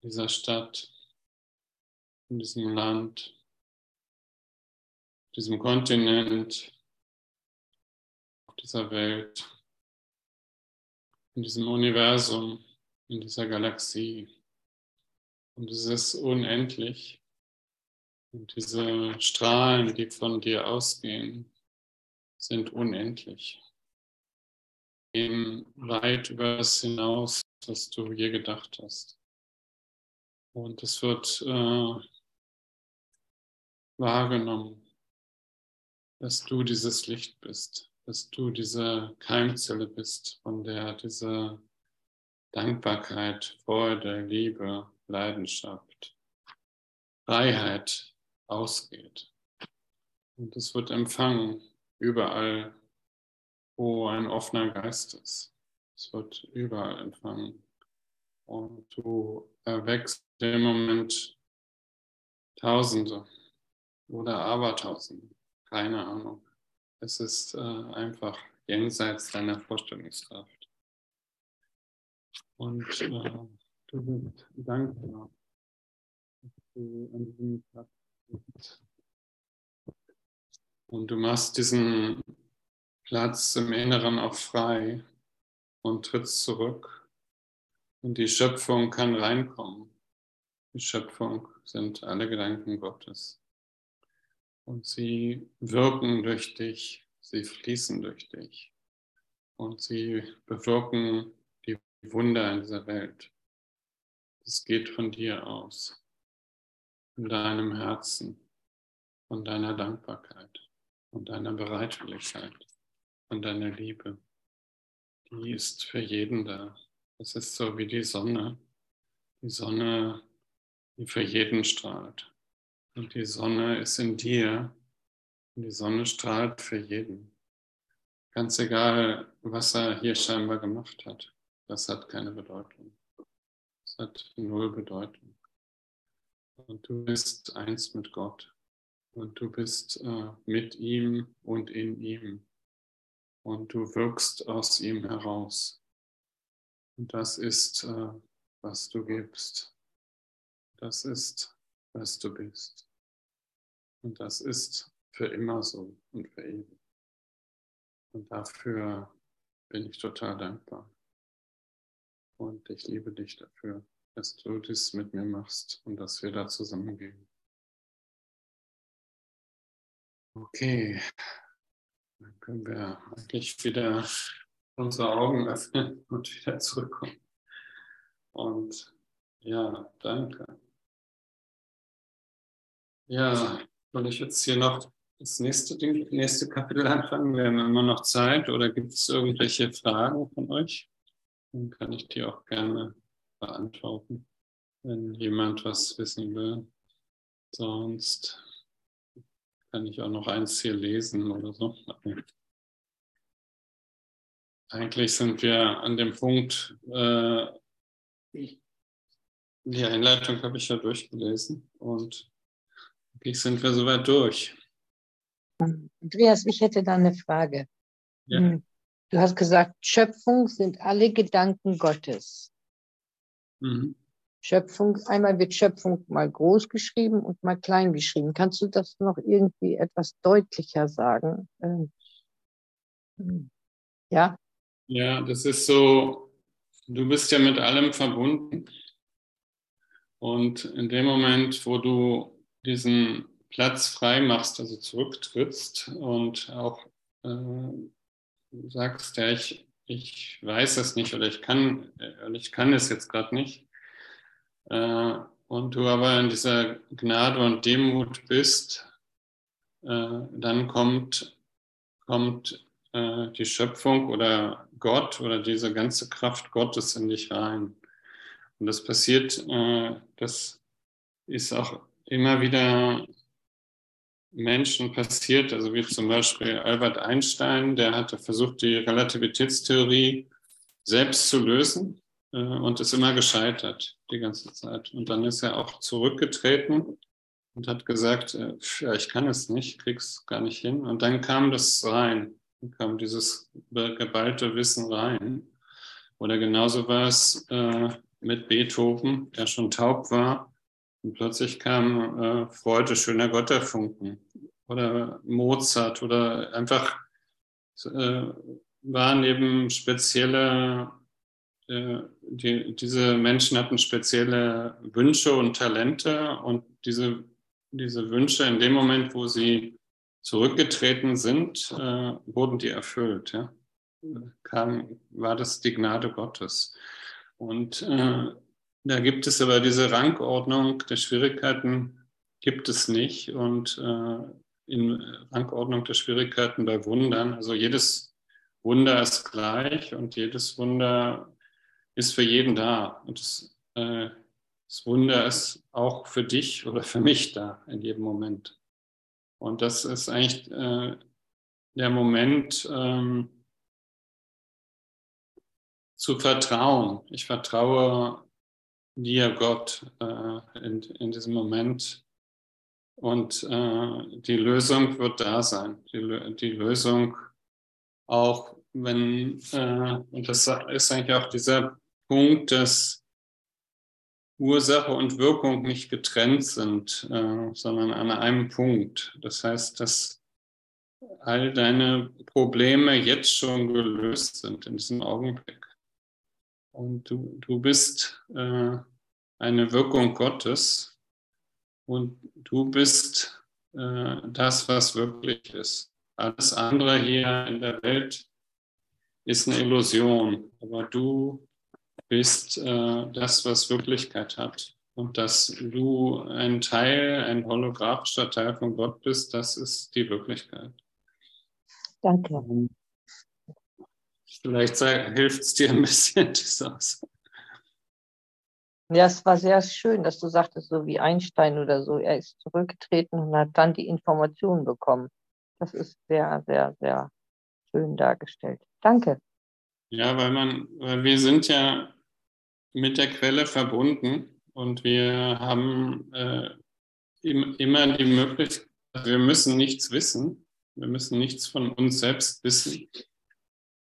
dieser Stadt, in diesem Land, diesem Kontinent, auf dieser Welt, in diesem Universum, in dieser Galaxie. Und es ist unendlich. Und diese Strahlen, die von dir ausgehen, sind unendlich. Gehen weit über das hinaus, was du je gedacht hast. Und es wird äh, wahrgenommen, dass du dieses Licht bist, dass du diese Keimzelle bist, von der diese Dankbarkeit, Freude, Liebe, Leidenschaft, Freiheit ausgeht. Und es wird empfangen überall, wo ein offener Geist ist. Es wird überall empfangen. Und du erwächst im Moment Tausende oder Abertausende. Keine Ahnung. Es ist äh, einfach jenseits deiner Vorstellungskraft. Und äh, du bist dankbar, dass du an diesem Platz bist. Und du machst diesen Platz im Inneren auch frei und trittst zurück. Und die Schöpfung kann reinkommen. Die Schöpfung sind alle Gedanken Gottes. Und sie wirken durch dich, sie fließen durch dich. Und sie bewirken die Wunder in dieser Welt. Es geht von dir aus, von deinem Herzen, von deiner Dankbarkeit. und deiner Bereitwilligkeit und deiner Liebe. Die ist für jeden da. Es ist so wie die Sonne. Die Sonne, die für jeden strahlt. Und die Sonne ist in dir. Und die Sonne strahlt für jeden. Ganz egal, was er hier scheinbar gemacht hat. Das hat keine Bedeutung. Das hat null Bedeutung. Und du bist eins mit Gott. Und du bist äh, mit ihm und in ihm. Und du wirkst aus ihm heraus. Und das ist, äh, was du gibst. Das ist, was du bist. Und das ist für immer so und für ewig. Und dafür bin ich total dankbar. Und ich liebe dich dafür, dass du das mit mir machst und dass wir da zusammengehen. Okay, dann können wir eigentlich wieder unsere Augen öffnen und wieder zurückkommen. Und ja, danke. Ja, soll ich jetzt hier noch das nächste Ding, nächste Kapitel anfangen? Wir haben immer noch Zeit oder gibt es irgendwelche Fragen von euch? Dann kann ich die auch gerne beantworten, wenn jemand was wissen will. Sonst kann ich auch noch eins hier lesen oder so. Eigentlich sind wir an dem Punkt, äh, die Einleitung habe ich ja durchgelesen und eigentlich sind wir soweit durch. Andreas, ich hätte da eine Frage. Ja. Hm. Du hast gesagt, Schöpfung sind alle Gedanken Gottes. Mhm. Schöpfung, einmal wird Schöpfung mal groß geschrieben und mal klein geschrieben. Kannst du das noch irgendwie etwas deutlicher sagen? Ähm, hm. ja? Ja, das ist so, du bist ja mit allem verbunden. Und in dem Moment, wo du diesen Platz frei machst, also zurücktrittst und auch äh, sagst, ja, ich, ich weiß es nicht oder ich kann, äh, ich kann es jetzt gerade nicht, äh, und du aber in dieser Gnade und Demut bist, äh, dann kommt, kommt äh, die Schöpfung oder Gott oder diese ganze Kraft Gottes in dich rein. Und das passiert, äh, das ist auch immer wieder Menschen passiert, also wie zum Beispiel Albert Einstein, der hatte versucht, die Relativitätstheorie selbst zu lösen und ist immer gescheitert die ganze Zeit. Und dann ist er auch zurückgetreten und hat gesagt, äh, ja, ich kann es nicht, krieg's gar nicht hin. Und dann kam das rein, dann kam dieses geballte Wissen rein. Oder genauso war es äh, mit Beethoven, der schon taub war. Und plötzlich kam äh, Freude, schöner Gotterfunken. Oder Mozart oder einfach äh, waren eben spezielle äh, die, diese Menschen hatten spezielle Wünsche und Talente und diese, diese Wünsche in dem Moment, wo sie zurückgetreten sind, äh, wurden die erfüllt. Ja? Kam, war das die Gnade Gottes. Und äh, da gibt es aber diese Rangordnung der Schwierigkeiten, gibt es nicht. Und äh, in Rangordnung der Schwierigkeiten bei Wundern, also jedes Wunder ist gleich und jedes Wunder ist für jeden da. Und das, äh, das Wunder ist auch für dich oder für mich da in jedem Moment. Und das ist eigentlich äh, der Moment ähm, zu vertrauen. Ich vertraue dir, Gott, äh, in, in diesem Moment. Und äh, die Lösung wird da sein. Die, die Lösung auch, wenn, äh, und das ist eigentlich auch dieser Punkt, dass Ursache und Wirkung nicht getrennt sind, äh, sondern an einem Punkt. Das heißt, dass all deine Probleme jetzt schon gelöst sind in diesem Augenblick. Und du, du bist äh, eine Wirkung Gottes und du bist äh, das, was wirklich ist. Alles andere hier in der Welt ist eine Illusion, aber du bist äh, das, was Wirklichkeit hat. Und dass du ein Teil, ein holographischer Teil von Gott bist, das ist die Wirklichkeit. Danke. Vielleicht hilft es dir ein bisschen, das aus. Ja, es war sehr schön, dass du sagtest, so wie Einstein oder so, er ist zurückgetreten und hat dann die Informationen bekommen. Das ist sehr, sehr, sehr schön dargestellt. Danke. Ja, weil man, weil wir sind ja mit der Quelle verbunden und wir haben äh, immer die Möglichkeit, wir müssen nichts wissen, wir müssen nichts von uns selbst wissen.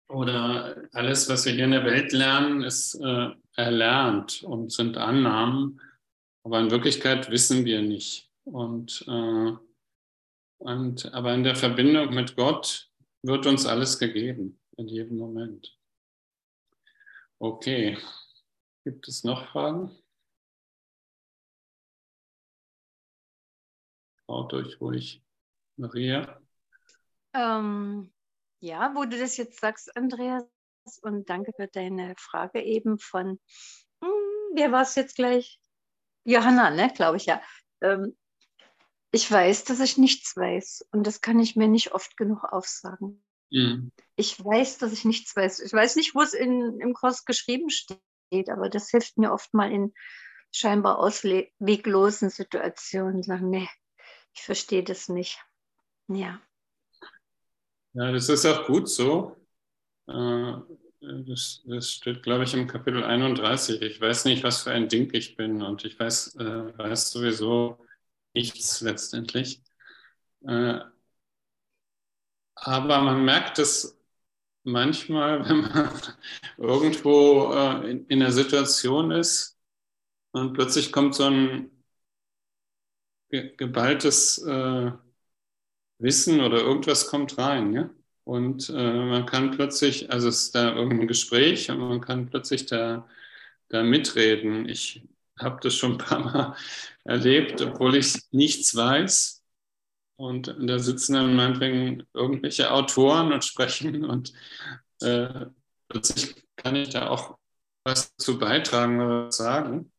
Oder alles, was wir hier in der Welt lernen, ist äh, erlernt und sind Annahmen, aber in Wirklichkeit wissen wir nicht. Und, äh, und, aber in der Verbindung mit Gott wird uns alles gegeben, in jedem Moment. Okay, gibt es noch Fragen? Traut euch ruhig. Maria? Ähm, ja, wo du das jetzt sagst, Andreas, und danke für deine Frage eben von, hm, wer war es jetzt gleich? Johanna, ne, glaube ich ja. Ähm, ich weiß, dass ich nichts weiß und das kann ich mir nicht oft genug aufsagen. Mhm. Ich weiß, dass ich nichts weiß. Ich weiß nicht, wo es in, im Kurs geschrieben steht, aber das hilft mir oft mal in scheinbar ausweglosen Situationen. Sagen, nee, ich verstehe das nicht. Ja. Ja, das ist auch gut so. Äh, das, das steht, glaube ich, im Kapitel 31. Ich weiß nicht, was für ein Ding ich bin und ich weiß, äh, weiß sowieso nichts letztendlich. Äh, aber man merkt es manchmal, wenn man irgendwo in, in einer Situation ist und plötzlich kommt so ein geballtes Wissen oder irgendwas kommt rein. Ja? Und äh, man kann plötzlich, also es ist da irgendein Gespräch und man kann plötzlich da, da mitreden. Ich habe das schon ein paar Mal erlebt, obwohl ich nichts weiß. Und da sitzen dann meinetwegen irgendwelche Autoren und sprechen und äh, plötzlich kann ich da auch was zu beitragen oder sagen.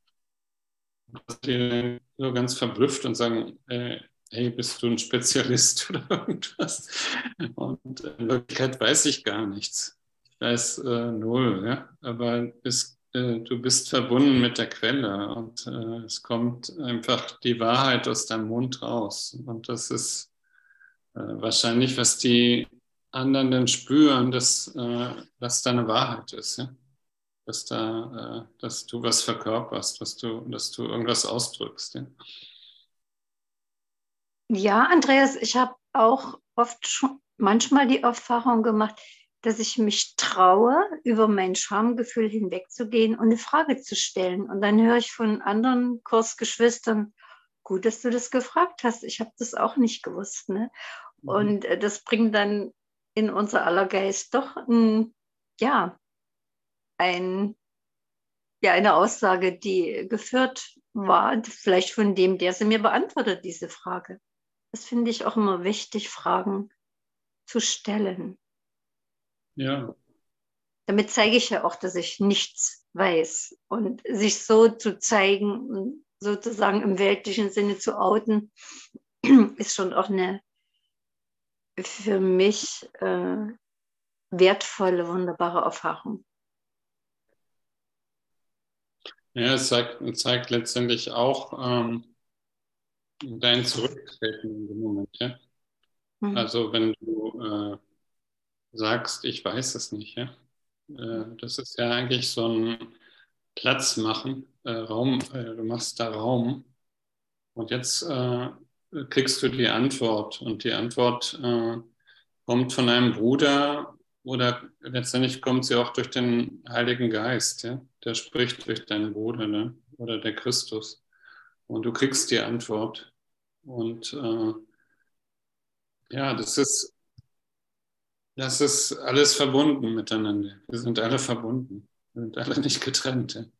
Die so ganz verblüfft und sagen, äh, hey, bist du ein Spezialist oder irgendwas? Und in Wirklichkeit weiß ich gar nichts. Ich weiß äh, null, ja? aber es, äh, du bist verbunden mit der Quelle und äh, es kommt einfach die Wahrheit aus deinem Mund raus. Und das ist äh, wahrscheinlich, was die anderen dann spüren, dass, äh, dass da eine Wahrheit ist. Ja? Dass, da, äh, dass du was verkörperst, dass du, dass du irgendwas ausdrückst. Ja? Ja, Andreas, ich habe auch oft schon manchmal die Erfahrung gemacht, dass ich mich traue, über mein Schamgefühl hinwegzugehen und eine Frage zu stellen. Und dann höre ich von anderen Kursgeschwistern, gut, dass du das gefragt hast. Ich habe das auch nicht gewusst. Ne? Mhm. Und äh, das bringt dann in unser aller Geist doch ein, ja, ein, ja, eine Aussage, die geführt war, vielleicht von dem, der sie mir beantwortet, diese Frage. Das finde ich auch immer wichtig, Fragen zu stellen. Ja. Damit zeige ich ja auch, dass ich nichts weiß. Und sich so zu zeigen und sozusagen im weltlichen Sinne zu outen, ist schon auch eine für mich äh, wertvolle, wunderbare Erfahrung. Ja, es zeigt, zeigt letztendlich auch, ähm, dein Zurücktreten in dem Moment, ja. Mhm. Also wenn du äh, sagst, ich weiß es nicht, ja. Äh, das ist ja eigentlich so ein Platz machen, äh, Raum, äh, du machst da Raum und jetzt kriegst du die Antwort und die Antwort kommt von einem Bruder oder letztendlich kommt sie auch durch den Heiligen Geist, ja. Der spricht durch deinen Bruder, ne? Oder der Christus. Und du kriegst die Antwort. Und ja, das ist, das ist alles verbunden miteinander. Wir sind alle verbunden. Wir sind alle nicht getrennt.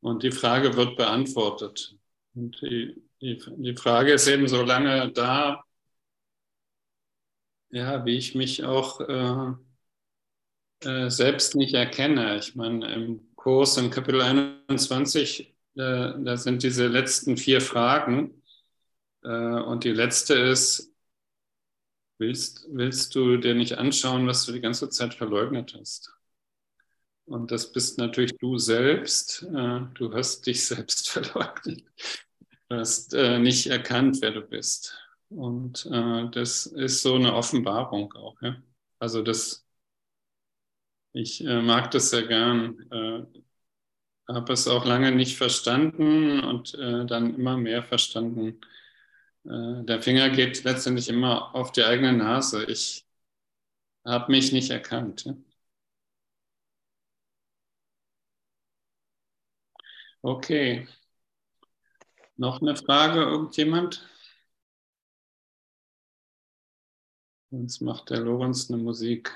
Und die Frage wird beantwortet. Und die, die, die Frage ist eben so lange da, ja, wie ich mich auch äh, äh, selbst nicht erkenne. Ich meine, im Kurs im Kapitel 21 da, da sind diese letzten vier Fragen. Äh, und die letzte ist, willst, willst du dir nicht anschauen, was du die ganze Zeit verleugnet hast. Und das bist natürlich du selbst. Äh, du hast dich selbst verleugnet. Du hast äh, nicht erkannt, wer du bist. Und äh, das ist so eine Offenbarung auch. Ja? Also das, ich mag das sehr gern. Habe es auch lange nicht verstanden und dann immer mehr verstanden der Finger geht letztendlich immer auf die eigene Nase. Ich habe mich nicht erkannt. Okay. Noch eine Frage, irgendjemand? Sonst macht der Lorenz eine Musik.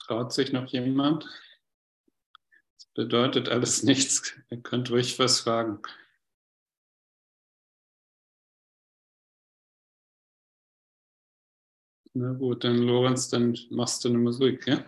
Traut sich noch jemand? Das bedeutet alles nichts. Ihr könnt ruhig was fragen. Na gut, dann Lorenz, dann machst du eine Musik, ja?